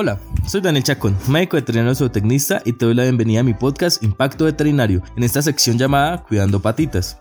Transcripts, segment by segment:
Hola, soy Daniel Chacón, médico veterinario zootecnista y te doy la bienvenida a mi podcast Impacto Veterinario, en esta sección llamada Cuidando Patitas.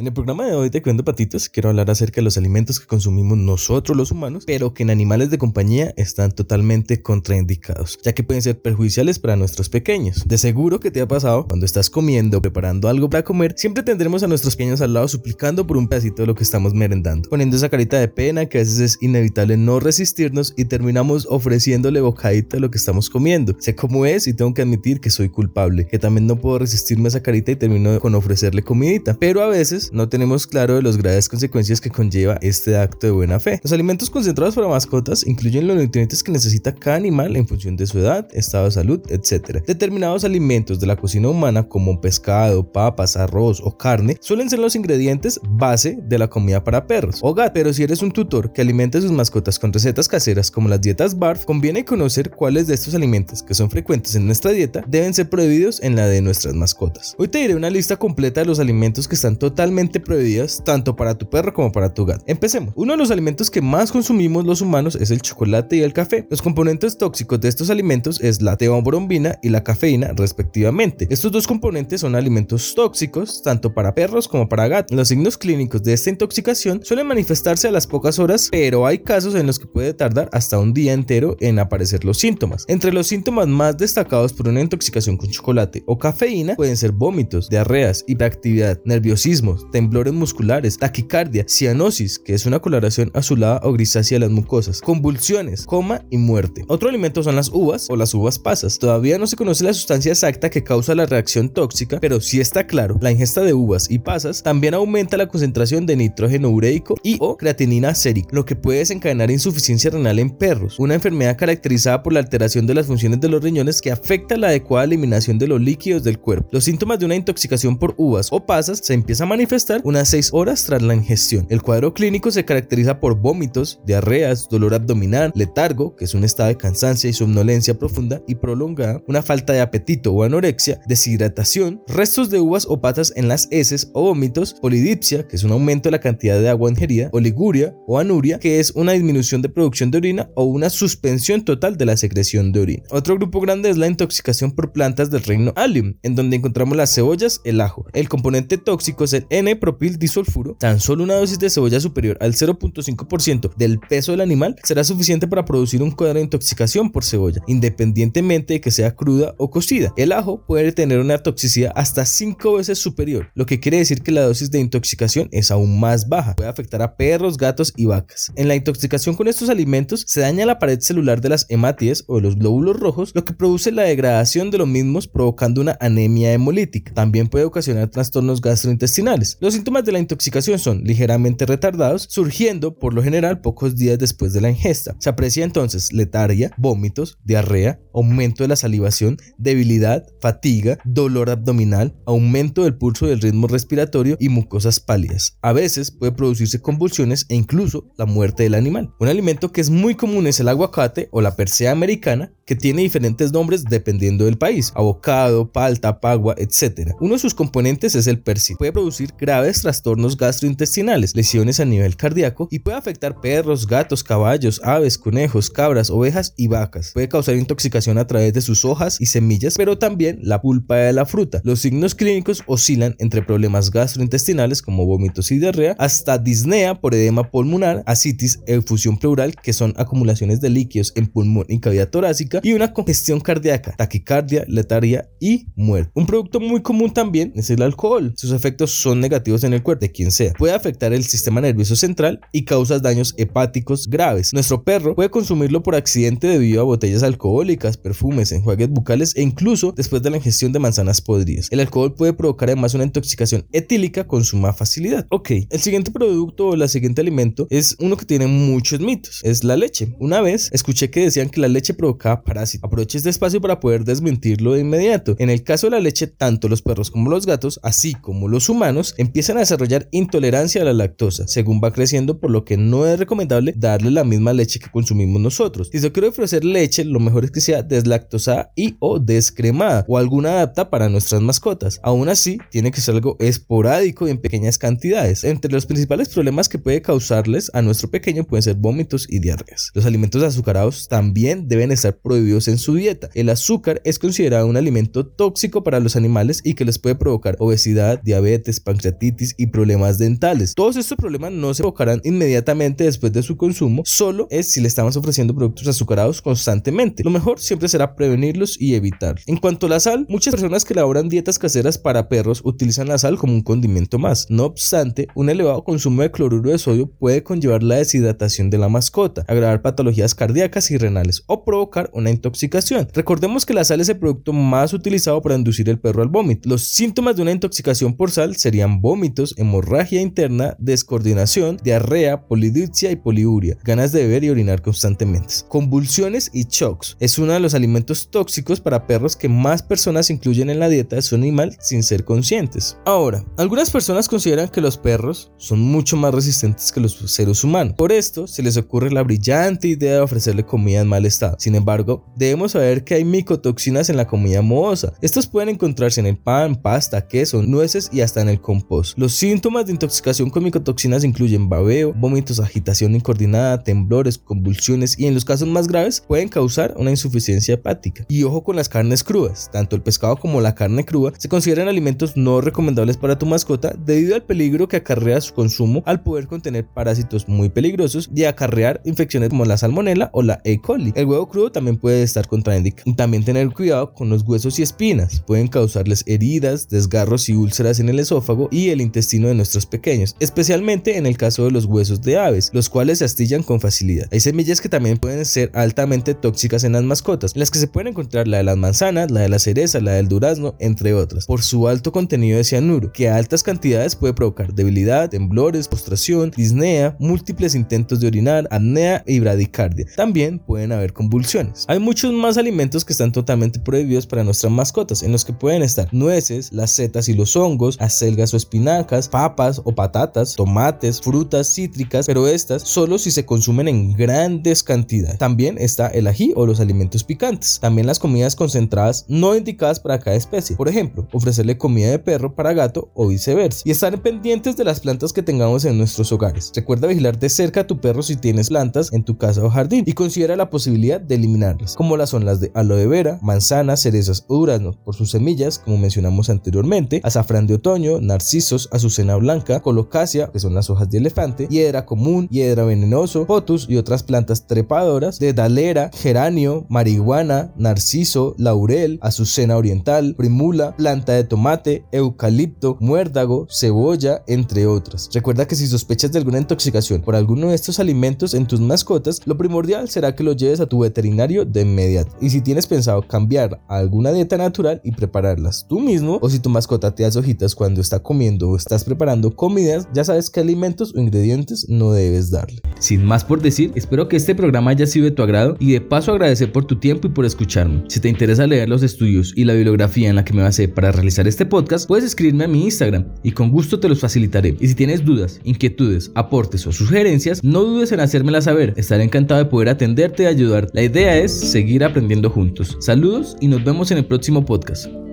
En el programa de hoy de Cuidando Patitos quiero hablar acerca de los alimentos que consumimos nosotros los humanos, pero que en animales de compañía están totalmente contraindicados, ya que pueden ser perjudiciales para nuestros pequeños. De seguro que te ha pasado cuando estás comiendo o preparando algo para comer, siempre tendremos a nuestros pequeños al lado suplicando por un pedacito de lo que estamos merendando, poniendo esa carita de pena que a veces es inevitable no resistirnos y terminamos ofreciéndole bocadito de lo que estamos comiendo. Sé cómo es y tengo que admitir que soy culpable, que también no puedo resistirme a esa carita y termino con ofrecerle comidita, pero a veces no tenemos claro de las graves consecuencias que conlleva este acto de buena fe. Los alimentos concentrados para mascotas incluyen los nutrientes que necesita cada animal en función de su edad, estado de salud, etc. Determinados alimentos de la cocina humana como pescado, papas, arroz o carne suelen ser los ingredientes base de la comida para perros o gatos, pero si eres un tutor que alimenta a sus mascotas con recetas caseras como las dietas BARF, conviene conocer cuáles de estos alimentos que son frecuentes en nuestra dieta deben ser prohibidos en la de nuestras mascotas. Hoy te diré una lista completa de los alimentos que están totalmente prohibidas tanto para tu perro como para tu gato. Empecemos. Uno de los alimentos que más consumimos los humanos es el chocolate y el café. Los componentes tóxicos de estos alimentos es la teobrombina y la cafeína respectivamente. Estos dos componentes son alimentos tóxicos tanto para perros como para gatos. Los signos clínicos de esta intoxicación suelen manifestarse a las pocas horas, pero hay casos en los que puede tardar hasta un día entero en aparecer los síntomas. Entre los síntomas más destacados por una intoxicación con chocolate o cafeína pueden ser vómitos, diarreas, hiperactividad, nerviosismo, temblores musculares, taquicardia, cianosis, que es una coloración azulada o grisácea de las mucosas, convulsiones, coma y muerte. Otro alimento son las uvas o las uvas pasas. Todavía no se conoce la sustancia exacta que causa la reacción tóxica, pero sí está claro, la ingesta de uvas y pasas también aumenta la concentración de nitrógeno ureico y o creatinina sérica, lo que puede desencadenar insuficiencia renal en perros, una enfermedad caracterizada por la alteración de las funciones de los riñones que afecta la adecuada eliminación de los líquidos del cuerpo. Los síntomas de una intoxicación por uvas o pasas se empiezan a manifestar unas 6 horas tras la ingestión. El cuadro clínico se caracteriza por vómitos, diarreas, dolor abdominal, letargo, que es un estado de cansancio y somnolencia profunda y prolongada, una falta de apetito o anorexia, deshidratación, restos de uvas o patas en las heces o vómitos, polidipsia, que es un aumento de la cantidad de agua ingerida, oliguria o anuria, que es una disminución de producción de orina o una suspensión total de la secreción de orina. Otro grupo grande es la intoxicación por plantas del reino Allium, en donde encontramos las cebollas, el ajo. El componente tóxico es el N propil disulfuro, tan solo una dosis de cebolla superior al 0.5% del peso del animal será suficiente para producir un cuadro de intoxicación por cebolla, independientemente de que sea cruda o cocida. El ajo puede tener una toxicidad hasta 5 veces superior, lo que quiere decir que la dosis de intoxicación es aún más baja. Puede afectar a perros, gatos y vacas. En la intoxicación con estos alimentos se daña la pared celular de las hematíes o de los glóbulos rojos, lo que produce la degradación de los mismos provocando una anemia hemolítica. También puede ocasionar trastornos gastrointestinales. Los síntomas de la intoxicación son ligeramente retardados, surgiendo por lo general pocos días después de la ingesta. Se aprecia entonces letargia, vómitos, diarrea, aumento de la salivación, debilidad, fatiga, dolor abdominal, aumento del pulso del ritmo respiratorio y mucosas pálidas. A veces puede producirse convulsiones e incluso la muerte del animal. Un alimento que es muy común es el aguacate o la persea americana, que tiene diferentes nombres dependiendo del país, avocado, palta, pagua, etc. Uno de sus componentes es el persil. Puede producir graves trastornos gastrointestinales, lesiones a nivel cardíaco y puede afectar perros, gatos, caballos, aves, conejos, cabras, ovejas y vacas. Puede causar intoxicación a través de sus hojas y semillas, pero también la pulpa de la fruta. Los signos clínicos oscilan entre problemas gastrointestinales como vómitos y diarrea hasta disnea por edema pulmonar, asitis, efusión pleural, que son acumulaciones de líquidos en pulmón y cavidad torácica y una congestión cardíaca, taquicardia, letargia y muerte. Un producto muy común también es el alcohol. Sus efectos son negativos en el cuerpo de quien sea. Puede afectar el sistema nervioso central y causa daños hepáticos graves. Nuestro perro puede consumirlo por accidente debido a botellas alcohólicas, perfumes, enjuagues bucales e incluso después de la ingestión de manzanas podridas. El alcohol puede provocar además una intoxicación etílica con suma facilidad. Ok, el siguiente producto o el siguiente alimento es uno que tiene muchos mitos. Es la leche. Una vez escuché que decían que la leche provocaba parásito. Aproveche este espacio para poder desmentirlo de inmediato. En el caso de la leche, tanto los perros como los gatos, así como los humanos, empiezan a desarrollar intolerancia a la lactosa según va creciendo, por lo que no es recomendable darle la misma leche que consumimos nosotros. Si se quiere ofrecer leche, lo mejor es que sea deslactosada y o descremada o alguna adapta para nuestras mascotas. Aún así, tiene que ser algo esporádico y en pequeñas cantidades. Entre los principales problemas que puede causarles a nuestro pequeño pueden ser vómitos y diarreas. Los alimentos azucarados también deben estar prohibidos en su dieta. El azúcar es considerado un alimento tóxico para los animales y que les puede provocar obesidad, diabetes, pancreatitis y problemas dentales. Todos estos problemas no se provocarán inmediatamente después de su consumo, solo es si le estamos ofreciendo productos azucarados constantemente. Lo mejor siempre será prevenirlos y evitarlos. En cuanto a la sal, muchas personas que elaboran dietas caseras para perros utilizan la sal como un condimento más. No obstante, un elevado consumo de cloruro de sodio puede conllevar la deshidratación de la mascota, agravar patologías cardíacas y renales o provocar una intoxicación. Recordemos que la sal es el producto más utilizado para inducir el perro al vómito. Los síntomas de una intoxicación por sal serían vómitos, hemorragia interna, descoordinación, diarrea, polidipsia y poliuria, ganas de beber y orinar constantemente. Convulsiones y shocks. Es uno de los alimentos tóxicos para perros que más personas incluyen en la dieta de su animal sin ser conscientes. Ahora, algunas personas consideran que los perros son mucho más resistentes que los seres humanos. Por esto, se les ocurre la brillante idea de ofrecerle comida en mal estado. Sin embargo, debemos saber que hay micotoxinas en la comida mohosa. Estos pueden encontrarse en el pan, pasta, queso, nueces y hasta en el compost. Los síntomas de intoxicación con micotoxinas incluyen babeo, vómitos, agitación incoordinada, temblores, convulsiones y en los casos más graves pueden causar una insuficiencia hepática. Y ojo con las carnes crudas, tanto el pescado como la carne cruda se consideran alimentos no recomendables para tu mascota debido al peligro que acarrea su consumo al poder contener parásitos muy peligrosos y acarrear infecciones como la salmonella o la E. coli. El huevo crudo también puede estar contraindicado. También tener cuidado con los huesos y espinas, pueden causarles heridas, desgarros y úlceras en el esófago y el intestino de nuestros pequeños, especialmente en el caso de los huesos de aves, los cuales se astillan con facilidad. Hay semillas que también pueden ser altamente tóxicas en las mascotas, en las que se pueden encontrar la de las manzanas, la de la cereza, la del durazno, entre otras, por su alto contenido de cianuro, que a altas cantidades puede provocar debilidad, temblores, postración, disnea, múltiples intentos de orinar, apnea y bradicardia. También pueden haber convulsiones. Hay muchos más alimentos que están totalmente prohibidos para nuestras mascotas, en los que pueden estar nueces, las setas y los hongos, acelgas o espinacas, papas o patatas, tomates, frutas cítricas, pero estas solo si se consumen en grandes cantidades. También está el ají o los alimentos picantes. También las comidas concentradas no indicadas para cada especie. Por ejemplo, ofrecerle comida de perro para gato o viceversa. Y estar pendientes de las plantas que tengamos en nuestros hogares. Recuerda vigilar de cerca a tu perro si tienes plantas en tu casa o jardín y considera la posibilidad de eliminarlas, como las son las de aloe vera, manzanas, cerezas o duraznos por sus semillas, como mencionamos anteriormente, azafrán de otoño, narcisos, azucena blanca, colocasia, que son las hojas de elefante, hiedra común, hiedra venenoso, potus y otras plantas trepadoras, de dalera, geranio, marihuana, narciso, laurel, azucena oriental, primula, planta de tomate, eucalipto, muérdago, cebolla, entre otras. Recuerda que si sospechas de alguna intoxicación por alguno de estos alimentos en tus mascotas, lo primordial será que lo lleves a tu veterinario de inmediato. Y si tienes pensado cambiar a alguna dieta natural y prepararlas tú mismo, o si tu mascota te hace hojitas cuando está comiendo o estás preparando comidas, ya sabes qué alimentos o ingredientes no debes darle. Sin más por decir, espero que este programa haya sido de tu agrado y de paso agradecer por tu tiempo y por escucharme. Si te interesa leer los estudios y la bibliografía en la que me basé para realizar este podcast, puedes escribirme a mi Instagram y con gusto te los facilitaré. Y si tienes dudas, inquietudes, aportes o sugerencias, no dudes en hacérmela saber. Estaré encantado de poder atenderte y ayudar. La idea es seguir aprendiendo juntos. Saludos y nos vemos en el próximo podcast.